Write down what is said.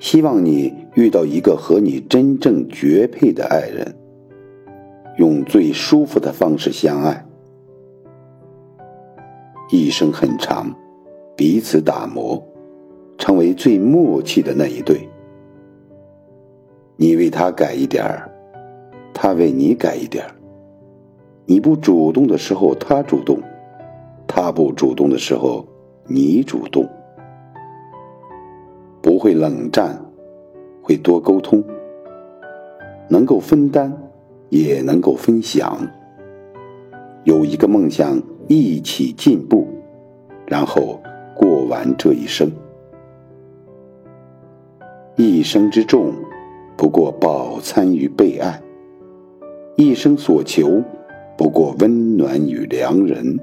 希望你遇到一个和你真正绝配的爱人，用最舒服的方式相爱。一生很长，彼此打磨，成为最默契的那一对。你为他改一点儿，他为你改一点儿。你不主动的时候，他主动；他不主动的时候，你主动。会冷战，会多沟通，能够分担，也能够分享。有一个梦想，一起进步，然后过完这一生。一生之重，不过饱餐与被爱；一生所求，不过温暖与良人。